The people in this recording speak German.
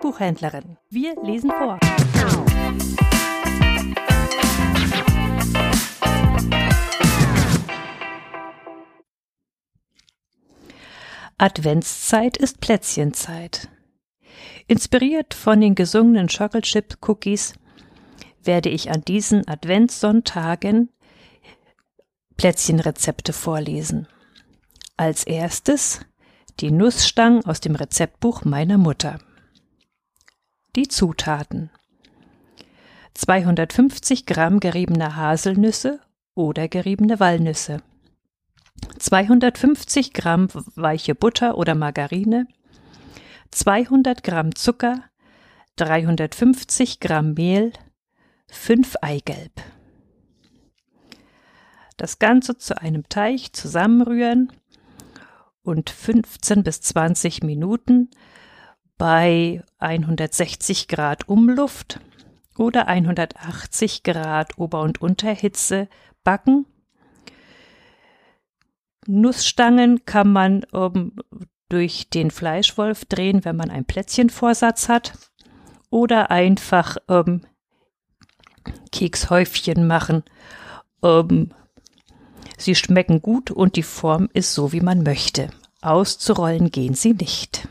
Buchhändlerin. Wir lesen vor. Adventszeit ist Plätzchenzeit. Inspiriert von den gesungenen Chocolate Chip Cookies werde ich an diesen Adventssonntagen Plätzchenrezepte vorlesen. Als erstes die Nussstangen aus dem Rezeptbuch meiner Mutter. Die Zutaten. 250 Gramm geriebene Haselnüsse oder geriebene Walnüsse, 250 Gramm weiche Butter oder Margarine, 200 Gramm Zucker, 350 Gramm Mehl, 5 Eigelb. Das Ganze zu einem Teig zusammenrühren und 15 bis 20 Minuten bei 160 Grad Umluft oder 180 Grad Ober- und Unterhitze backen. Nussstangen kann man um, durch den Fleischwolf drehen, wenn man einen Plätzchenvorsatz hat. Oder einfach ähm, Kekshäufchen machen. Ähm, sie schmecken gut und die Form ist so, wie man möchte. Auszurollen gehen sie nicht.